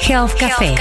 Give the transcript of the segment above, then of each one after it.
Health Café,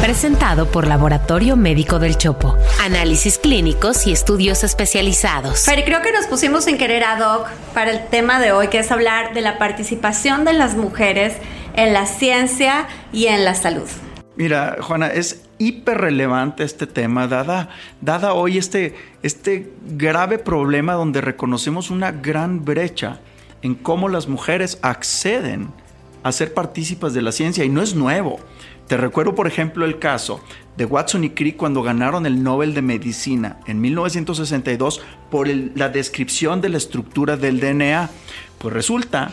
presentado por Laboratorio Médico del Chopo. Análisis clínicos y estudios especializados. Pero creo que nos pusimos sin querer ad hoc para el tema de hoy, que es hablar de la participación de las mujeres en la ciencia y en la salud. Mira, Juana, es hiper relevante este tema, dada, dada hoy este, este grave problema donde reconocemos una gran brecha en cómo las mujeres acceden a ser partícipas de la ciencia y no es nuevo. Te recuerdo, por ejemplo, el caso de Watson y Crick cuando ganaron el Nobel de Medicina en 1962 por la descripción de la estructura del DNA. Pues resulta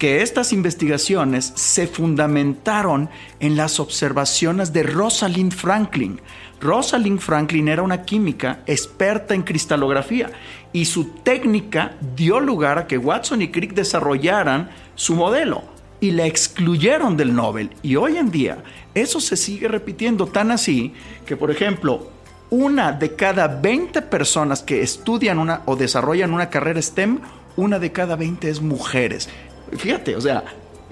que estas investigaciones se fundamentaron en las observaciones de Rosalind Franklin. Rosalind Franklin era una química experta en cristalografía y su técnica dio lugar a que Watson y Crick desarrollaran su modelo y la excluyeron del Nobel. Y hoy en día eso se sigue repitiendo tan así que, por ejemplo, una de cada 20 personas que estudian una o desarrollan una carrera STEM, una de cada 20 es mujeres. Fíjate, o sea,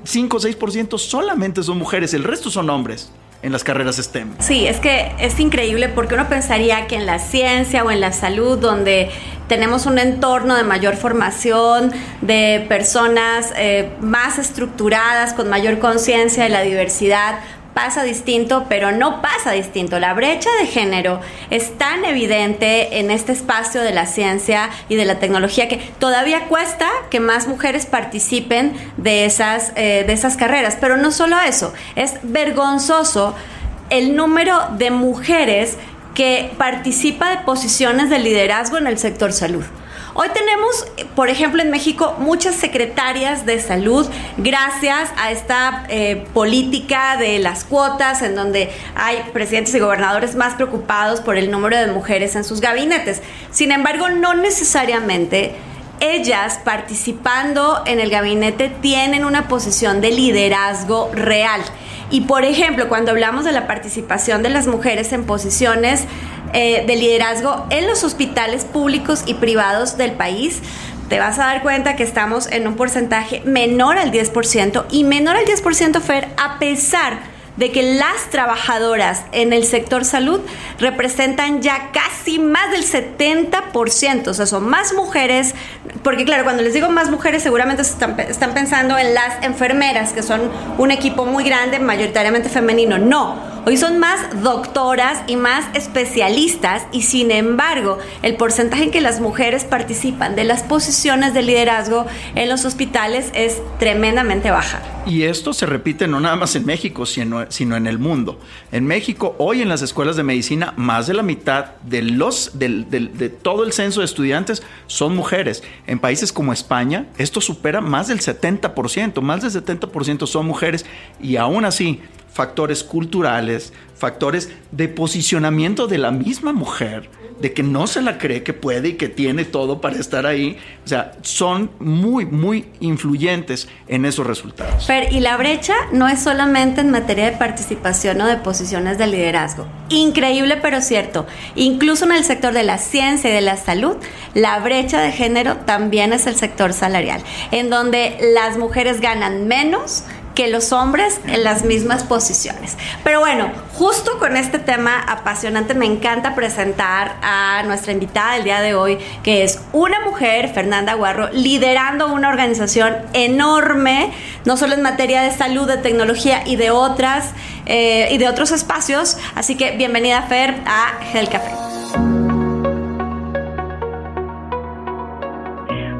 5 o 6% solamente son mujeres, el resto son hombres en las carreras STEM. Sí, es que es increíble porque uno pensaría que en la ciencia o en la salud, donde tenemos un entorno de mayor formación, de personas eh, más estructuradas, con mayor conciencia de la diversidad, pasa distinto, pero no pasa distinto. La brecha de género es tan evidente en este espacio de la ciencia y de la tecnología que todavía cuesta que más mujeres participen de esas, eh, de esas carreras. Pero no solo eso, es vergonzoso el número de mujeres que participa de posiciones de liderazgo en el sector salud. Hoy tenemos, por ejemplo, en México muchas secretarias de salud gracias a esta eh, política de las cuotas en donde hay presidentes y gobernadores más preocupados por el número de mujeres en sus gabinetes. Sin embargo, no necesariamente ellas participando en el gabinete tienen una posición de liderazgo real. Y por ejemplo, cuando hablamos de la participación de las mujeres en posiciones eh, de liderazgo en los hospitales públicos y privados del país, te vas a dar cuenta que estamos en un porcentaje menor al 10% y menor al 10% Fer a pesar de que las trabajadoras en el sector salud representan ya casi más del 70%, o sea, son más mujeres, porque claro, cuando les digo más mujeres seguramente están, están pensando en las enfermeras, que son un equipo muy grande, mayoritariamente femenino, no Hoy son más doctoras y más especialistas y sin embargo el porcentaje en que las mujeres participan de las posiciones de liderazgo en los hospitales es tremendamente baja. Y esto se repite no nada más en México, sino, en el mundo. En México, hoy en las escuelas de medicina, más de la mitad de, los, de todo el censo de estudiantes son mujeres. En países como España, esto supera más del 70%, más del 70% son mujeres y aún así factores culturales, factores de posicionamiento de la misma mujer, de que no se la cree que puede y que tiene todo para estar ahí. O sea, son muy, muy influyentes en esos resultados. Pero, y la brecha no es solamente en materia de participación o de posiciones de liderazgo. Increíble, pero cierto. Incluso en el sector de la ciencia y de la salud, la brecha de género también es el sector salarial, en donde las mujeres ganan menos que los hombres en las mismas posiciones. Pero bueno, justo con este tema apasionante me encanta presentar a nuestra invitada del día de hoy, que es una mujer, Fernanda Guarro, liderando una organización enorme, no solo en materia de salud, de tecnología y de otras eh, y de otros espacios. Así que bienvenida Fer a Hell Café.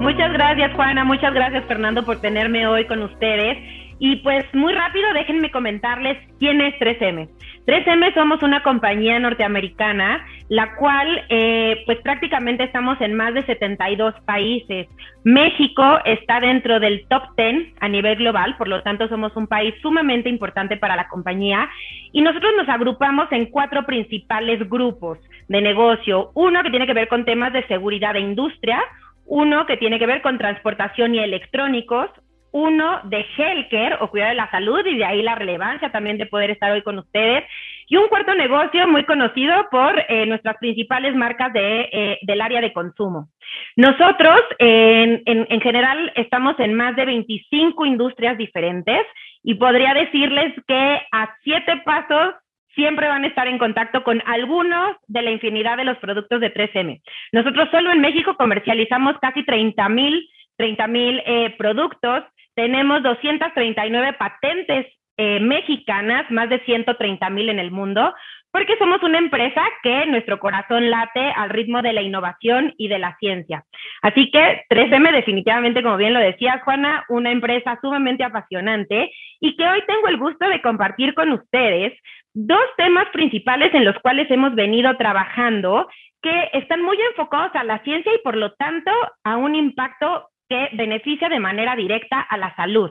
Muchas gracias Juana, muchas gracias Fernando por tenerme hoy con ustedes. Y pues muy rápido déjenme comentarles quién es 3M. 3M somos una compañía norteamericana, la cual eh, pues prácticamente estamos en más de 72 países. México está dentro del top 10 a nivel global, por lo tanto somos un país sumamente importante para la compañía y nosotros nos agrupamos en cuatro principales grupos de negocio. Uno que tiene que ver con temas de seguridad e industria, uno que tiene que ver con transportación y electrónicos, uno de healthcare o cuidado de la salud y de ahí la relevancia también de poder estar hoy con ustedes. Y un cuarto negocio muy conocido por eh, nuestras principales marcas de, eh, del área de consumo. Nosotros, en, en, en, general, estamos en más de 25 industrias diferentes y podría decirles que a siete pasos siempre van a estar en contacto con algunos de la infinidad de los productos de 3M. Nosotros solo en México comercializamos casi 30 mil 30 mil eh, productos, tenemos 239 patentes eh, mexicanas, más de 130 mil en el mundo, porque somos una empresa que nuestro corazón late al ritmo de la innovación y de la ciencia. Así que 3M definitivamente, como bien lo decía Juana, una empresa sumamente apasionante y que hoy tengo el gusto de compartir con ustedes dos temas principales en los cuales hemos venido trabajando que están muy enfocados a la ciencia y por lo tanto a un impacto que beneficia de manera directa a la salud.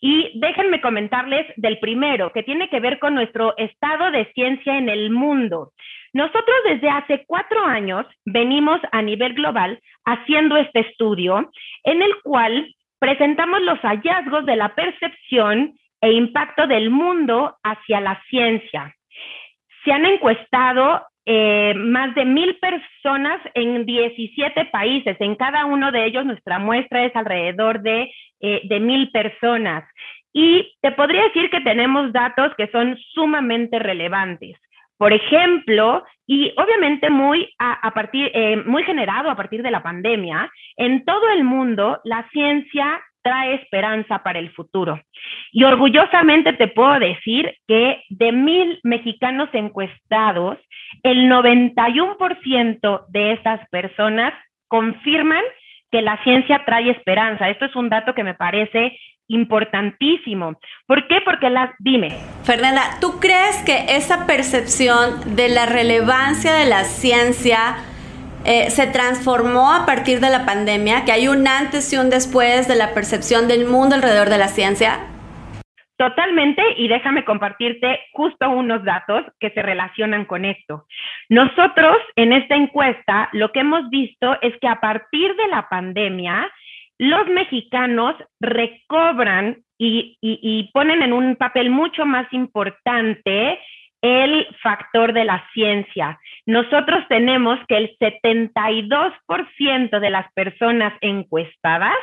Y déjenme comentarles del primero, que tiene que ver con nuestro estado de ciencia en el mundo. Nosotros desde hace cuatro años venimos a nivel global haciendo este estudio en el cual presentamos los hallazgos de la percepción e impacto del mundo hacia la ciencia. Se han encuestado eh, más de mil personas en 17 países. En cada uno de ellos nuestra muestra es alrededor de, eh, de mil personas. Y te podría decir que tenemos datos que son sumamente relevantes. Por ejemplo, y obviamente muy, a, partir, eh, muy generado a partir de la pandemia, en todo el mundo la ciencia trae esperanza para el futuro. Y orgullosamente te puedo decir que de mil mexicanos encuestados, el 91% de esas personas confirman que la ciencia trae esperanza. Esto es un dato que me parece importantísimo. ¿Por qué? Porque las, dime. Fernanda, ¿tú crees que esa percepción de la relevancia de la ciencia eh, se transformó a partir de la pandemia, que hay un antes y un después de la percepción del mundo alrededor de la ciencia? Totalmente, y déjame compartirte justo unos datos que se relacionan con esto. Nosotros en esta encuesta lo que hemos visto es que a partir de la pandemia, los mexicanos recobran y, y ponen en un papel mucho más importante el factor de la ciencia. Nosotros tenemos que el 72% de las personas encuestadas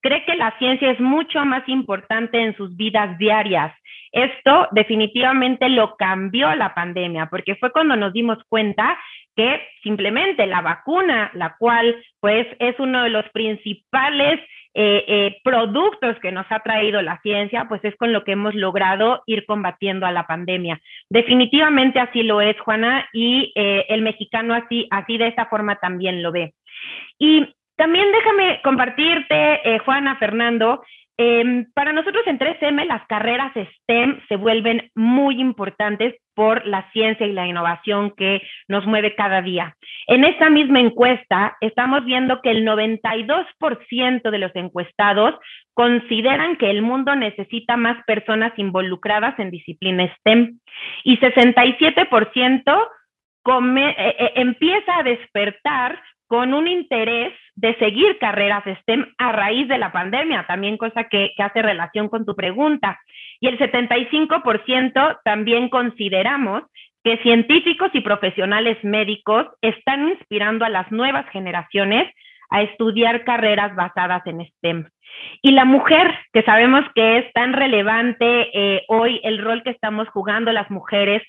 cree que la ciencia es mucho más importante en sus vidas diarias. Esto definitivamente lo cambió la pandemia, porque fue cuando nos dimos cuenta que simplemente la vacuna, la cual pues es uno de los principales eh, eh, productos que nos ha traído la ciencia, pues es con lo que hemos logrado ir combatiendo a la pandemia. Definitivamente así lo es, Juana, y eh, el mexicano así, así de esta forma también lo ve. Y también déjame compartirte, Juana, Fernando, Em, para nosotros en 3M las carreras STEM se vuelven muy importantes por la ciencia y la innovación que nos mueve cada día. En esta misma encuesta estamos viendo que el 92% de los encuestados consideran que el mundo necesita más personas involucradas en disciplinas STEM y 67% come, eh, eh, empieza a despertar con un interés de seguir carreras STEM a raíz de la pandemia, también cosa que, hace relación con tu pregunta. Y el 75% también consideramos que científicos y profesionales médicos están inspirando a las nuevas generaciones a estudiar carreras basadas en STEM. Y la mujer, que sabemos que es tan relevante eh, hoy el rol que estamos jugando las mujeres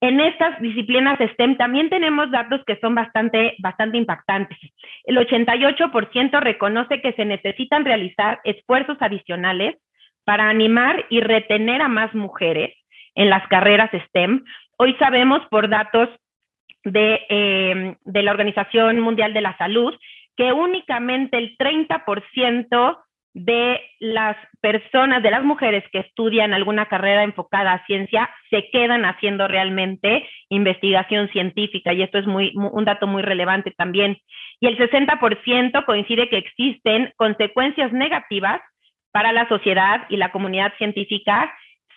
en estas disciplinas STEM también tenemos datos que son bastante, bastante impactantes. El 88% reconoce que se necesitan realizar esfuerzos adicionales para animar y retener a más mujeres en las carreras STEM. Hoy sabemos por datos de, eh, de la Organización Mundial de la Salud que únicamente el 30% de las personas, de las mujeres que estudian alguna carrera enfocada a ciencia, se quedan haciendo realmente investigación científica y esto es muy, un dato muy relevante también. Y el 60% coincide que existen consecuencias negativas para la sociedad y la comunidad científica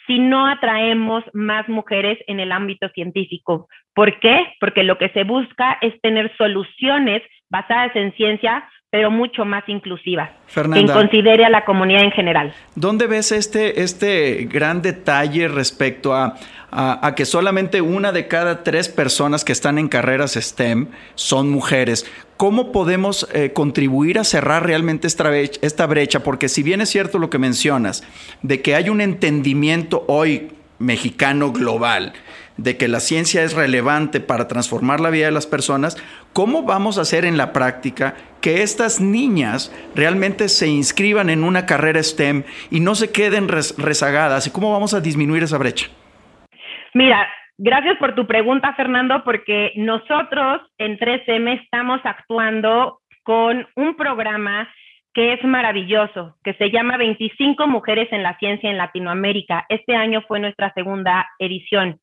si no atraemos más mujeres en el ámbito científico. ¿Por qué? Porque lo que se busca es tener soluciones basadas en ciencia pero mucho más inclusiva, que considere a la comunidad en general. ¿Dónde ves este, este gran detalle respecto a, a, que solamente una de cada tres personas que están en carreras STEM son mujeres? ¿Cómo podemos eh, contribuir a cerrar realmente esta brecha, esta brecha? Porque si bien es cierto lo que mencionas, de que hay un entendimiento hoy mexicano global, de que la ciencia es relevante para transformar la vida de las personas, ¿cómo vamos a hacer en la práctica que estas niñas realmente se inscriban en una carrera STEM y no se queden rezagadas? ¿Y cómo vamos a disminuir esa brecha? Mira, gracias por tu pregunta, Fernando, porque nosotros en 3M estamos actuando con un programa que es maravilloso, que se llama 25 Mujeres en la Ciencia en Latinoamérica. Este año fue nuestra segunda edición.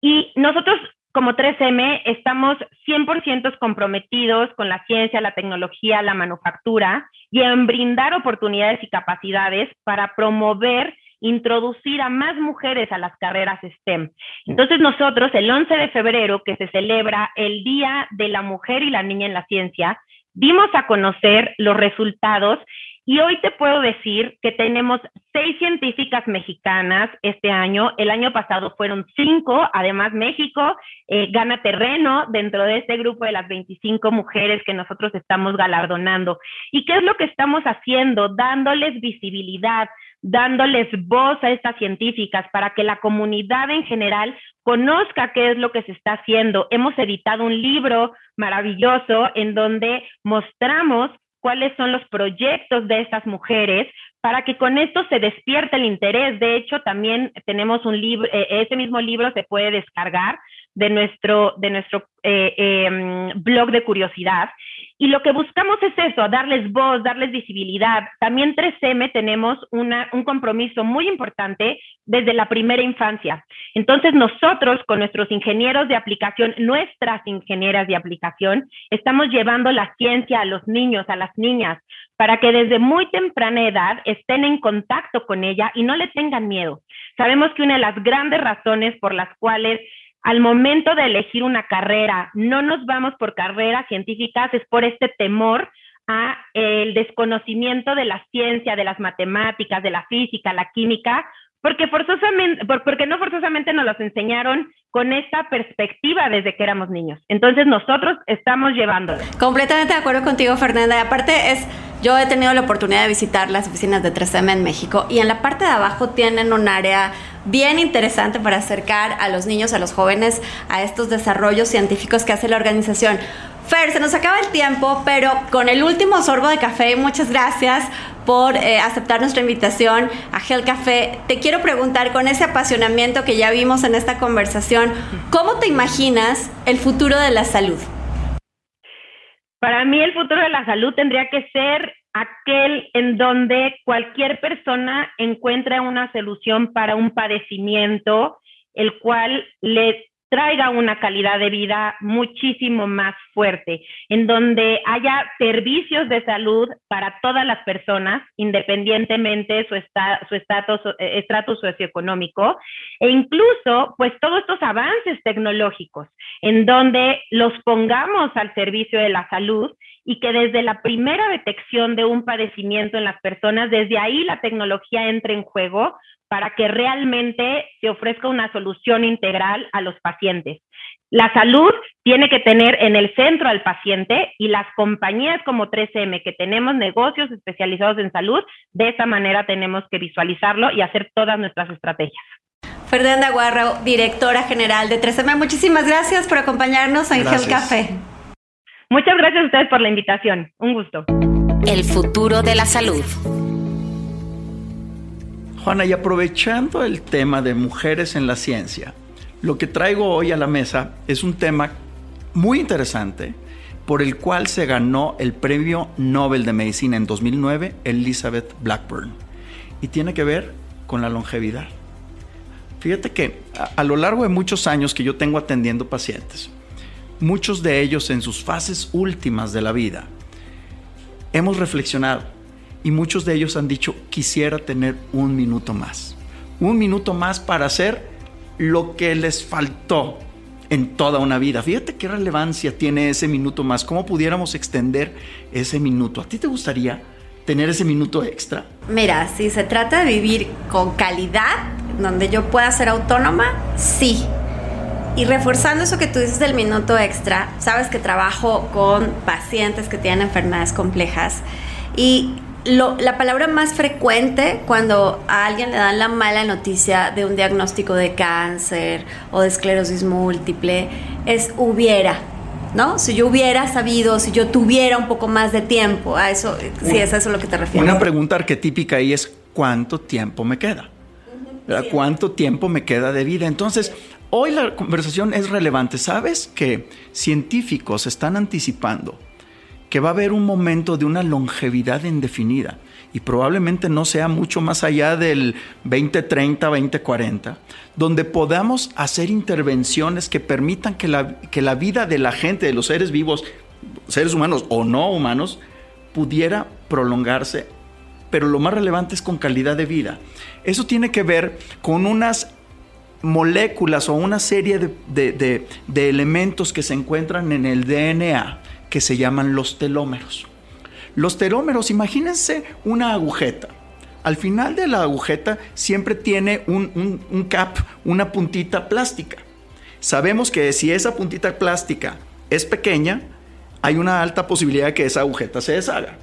Y nosotros como 3M estamos 100% comprometidos con la ciencia, la tecnología, la manufactura y en brindar oportunidades y capacidades para promover introducir a más mujeres a las carreras STEM. Entonces nosotros el 11 de febrero, que se celebra el Día de la Mujer y la Niña en la Ciencia, dimos a conocer los resultados y hoy te puedo decir que tenemos seis científicas mexicanas este año. El año pasado fueron cinco. Además, México eh, gana terreno dentro de este grupo de las 25 mujeres que nosotros estamos galardonando. ¿Y qué es lo que estamos haciendo? Dándoles visibilidad, dándoles voz a estas científicas para que la comunidad en general conozca qué es lo que se está haciendo. Hemos editado un libro maravilloso en donde mostramos cuáles son los proyectos de estas mujeres para que con esto se despierte el interés. De hecho, también tenemos un libro, eh, ese mismo libro se puede descargar de nuestro, de nuestro eh, em, blog de curiosidad. Y lo que buscamos es eso, darles voz, darles visibilidad. También 3M tenemos una, un compromiso muy importante desde la primera infancia. Entonces nosotros con nuestros ingenieros de aplicación, nuestras ingenieras de aplicación, estamos llevando la ciencia a los niños, a las niñas, para que desde muy temprana edad estén en contacto con ella y no le tengan miedo. Sabemos que una de las grandes razones por las cuales al momento de elegir una carrera, no nos vamos por carreras científicas, es por este temor a el desconocimiento de la ciencia, de las matemáticas, de la física, la química, porque forzosamente, porque no forzosamente nos los enseñaron con esta perspectiva desde que éramos niños. Entonces nosotros estamos llevando. Completamente de acuerdo contigo, Fernanda. Aparte es, yo he tenido la oportunidad de visitar las oficinas de 3M en México y en la parte de abajo tienen un área bien interesante para acercar a los niños, a los jóvenes, a estos desarrollos científicos que hace la organización. Fer, se nos acaba el tiempo, pero con el último sorbo de café, muchas gracias por eh, aceptar nuestra invitación a Gel Café. Te quiero preguntar, con ese apasionamiento que ya vimos en esta conversación, ¿cómo te imaginas el futuro de la salud? Para mí el futuro de la salud tendría que ser aquel en donde cualquier persona encuentre una solución para un padecimiento, el cual le traiga una calidad de vida muchísimo más fuerte, en donde haya servicios de salud para todas las personas, independientemente de su, su estatus, eh, socioeconómico, e incluso, pues, todos estos avances tecnológicos, en donde los pongamos al servicio de la salud y que desde la primera detección de un padecimiento en las personas, desde ahí la tecnología entre en juego para que realmente se ofrezca una solución integral a los pacientes. La salud tiene que tener en el centro al paciente y las compañías como 3M, que tenemos negocios especializados en salud, de esa manera tenemos que visualizarlo y hacer todas nuestras estrategias. Fernanda Guarro, directora general de 3M, muchísimas gracias por acompañarnos en Gel Café. Muchas gracias a ustedes por la invitación. Un gusto. El futuro de la salud. Juana, y aprovechando el tema de mujeres en la ciencia, lo que traigo hoy a la mesa es un tema muy interesante por el cual se ganó el Premio Nobel de Medicina en 2009 Elizabeth Blackburn. Y tiene que ver con la longevidad. Fíjate que a, a, lo largo de muchos años que yo tengo atendiendo pacientes, muchos de ellos en sus fases últimas de la vida, hemos reflexionado y muchos de ellos han dicho, quisiera tener un minuto más. Un minuto más para hacer lo que les faltó en toda una vida. Fíjate qué relevancia tiene ese minuto más, cómo pudiéramos extender ese minuto. ¿A ti te gustaría tener ese minuto extra? Mira, si se trata de vivir con calidad, donde yo pueda ser autónoma, sí. Y reforzando eso que tú dices del minuto extra, sabes que trabajo con pacientes que tienen enfermedades complejas y la palabra más frecuente cuando a alguien le dan la mala noticia de un diagnóstico de cáncer o de esclerosis múltiple es hubiera. ¿No? Si yo hubiera sabido, si yo tuviera un poco más de tiempo, a eso, si es a eso lo que te refieres. Una pregunta arquetípica ahí es ¿cuánto tiempo me queda? ¿Cuánto tiempo me queda de vida? Entonces, hoy la conversación es relevante. ¿Sabes que científicos están anticipando que va a haber un momento de una longevidad indefinida y probablemente no sea mucho más allá del 2030, 2040, donde podamos hacer intervenciones que permitan que la, que la vida de la gente, de los seres vivos, seres humanos o no humanos, pudiera prolongarse, pero lo más relevante es con calidad de vida. Eso tiene que ver con unas moléculas o una serie de, de elementos que se encuentran en el DNA que se llaman los telómeros. Los telómeros, imagínense una agujeta. Al final de la agujeta siempre tiene un, cap, una puntita plástica. Sabemos que si esa puntita plástica es pequeña, hay una alta posibilidad de que esa agujeta se deshaga.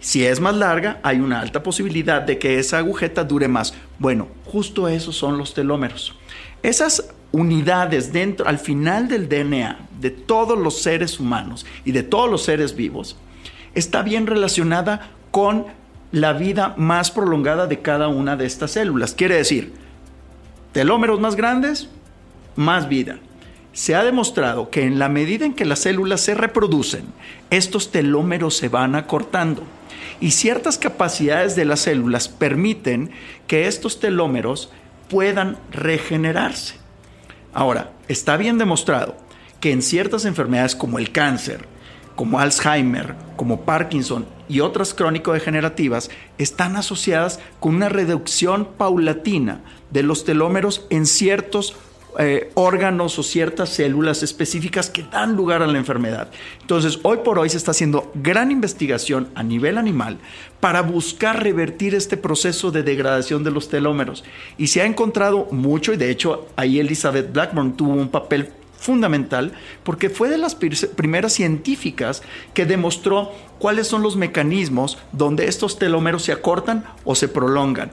Si es más larga, hay una alta posibilidad de que esa agujeta dure más. Bueno, justo esos son los telómeros. Esas unidades dentro, al final del DNA de todos los seres humanos y de todos los seres vivos, está bien relacionada con la vida más prolongada de cada una de estas células. Quiere decir, telómeros más grandes, más vida. Se ha demostrado que en la medida en que las células se reproducen, estos telómeros se van acortando y ciertas capacidades de las células permiten que estos telómeros puedan regenerarse. Ahora, está bien demostrado que en ciertas enfermedades como el cáncer, como Alzheimer, como Parkinson y otras crónico-degenerativas están asociadas con una reducción paulatina de los telómeros en ciertos eh, órganos o ciertas células específicas que dan lugar a la enfermedad. Entonces, hoy por hoy se está haciendo gran investigación a nivel animal para buscar revertir este proceso de degradación de los telómeros. Y se ha encontrado mucho, y de hecho ahí Elizabeth Blackburn tuvo un papel fundamental porque fue de las primeras científicas que demostró cuáles son los mecanismos donde estos telómeros se acortan o se prolongan.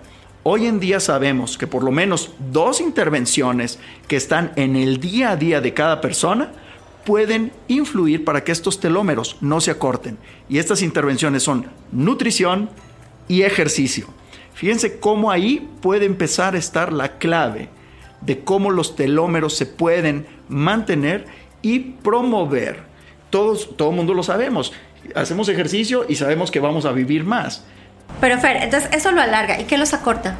Hoy en día sabemos que por lo menos dos intervenciones que están en el día a día de cada persona pueden influir para que estos telómeros no se acorten. Y estas intervenciones son nutrición y ejercicio. Fíjense cómo ahí puede empezar a estar la clave de cómo los telómeros se pueden mantener y promover. Todos, todo el mundo lo sabemos. Hacemos ejercicio y sabemos que vamos a vivir más. Pero Fer, entonces eso lo alarga. ¿Y qué los acorta?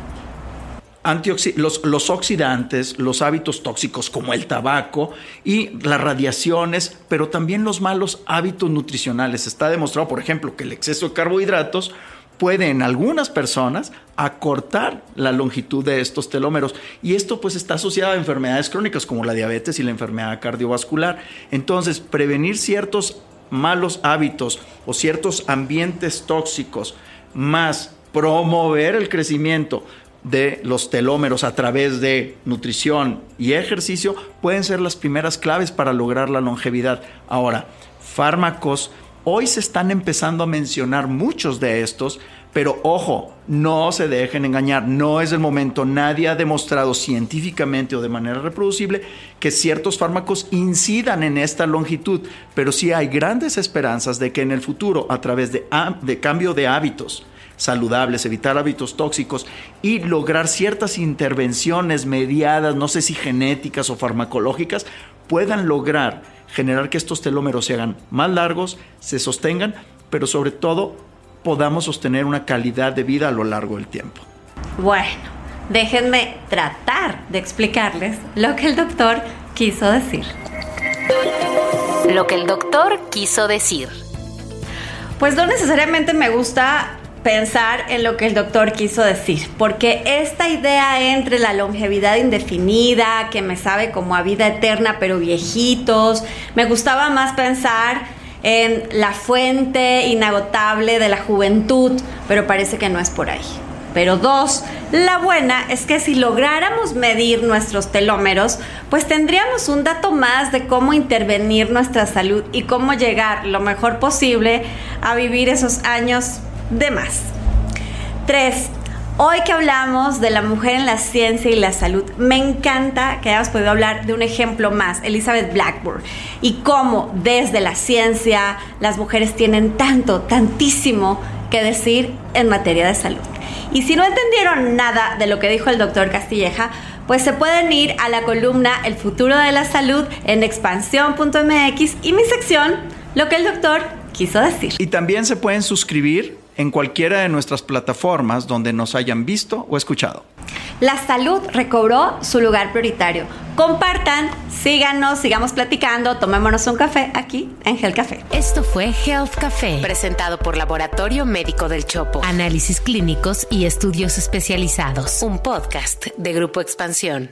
los, los, oxidantes, los hábitos tóxicos como el tabaco y las radiaciones, pero también los malos hábitos nutricionales. Está demostrado, por ejemplo, que el exceso de carbohidratos puede en algunas personas acortar la longitud de estos telómeros y esto pues está asociado a enfermedades crónicas como la diabetes y la enfermedad cardiovascular. Entonces, prevenir ciertos malos hábitos o ciertos ambientes tóxicos más promover el crecimiento de los telómeros a través de nutrición y ejercicio pueden ser las primeras claves para lograr la longevidad. Ahora, fármacos, hoy se están empezando a mencionar muchos de estos, pero ojo, no se dejen engañar, no es el momento, nadie ha demostrado científicamente o de manera reproducible que ciertos fármacos incidan en esta longitud, pero sí hay grandes esperanzas de que en el futuro, a través de, cambio de hábitos, saludables, evitar hábitos tóxicos y lograr ciertas intervenciones mediadas, no sé si genéticas o farmacológicas, puedan lograr generar que estos telómeros se hagan más largos, se sostengan, pero sobre todo podamos sostener una calidad de vida a lo largo del tiempo. Bueno, déjenme tratar de explicarles lo que el doctor quiso decir. Lo que el doctor quiso decir. Pues no necesariamente me gusta pensar en lo que el doctor quiso decir, porque esta idea entre la longevidad indefinida, que me sabe como a vida eterna pero viejitos, me gustaba más pensar en la fuente inagotable de la juventud, pero parece que no es por ahí. Pero dos, la buena es que si lográramos medir nuestros telómeros, pues tendríamos un dato más de cómo intervenir nuestra salud y cómo llegar lo mejor posible a vivir esos años de más. 3. Hoy que hablamos de la mujer en la ciencia y la salud, me encanta que hayamos podido hablar de un ejemplo más, Elizabeth Blackburn, y cómo desde la ciencia las mujeres tienen tanto, tantísimo que decir en materia de salud. Y si no entendieron nada de lo que dijo el doctor Castilleja, pues se pueden ir a la columna El futuro de la salud en expansión.mx y mi sección, lo que el doctor quiso decir. Y también se pueden suscribir en cualquiera de nuestras plataformas donde nos hayan visto o escuchado. La salud recobró su lugar prioritario. Compartan, síganos, sigamos platicando, tomémonos un café aquí en Health Café. Esto fue Health Café, presentado por Laboratorio Médico del Chopo. Análisis clínicos y estudios especializados. Un podcast de Grupo Expansión.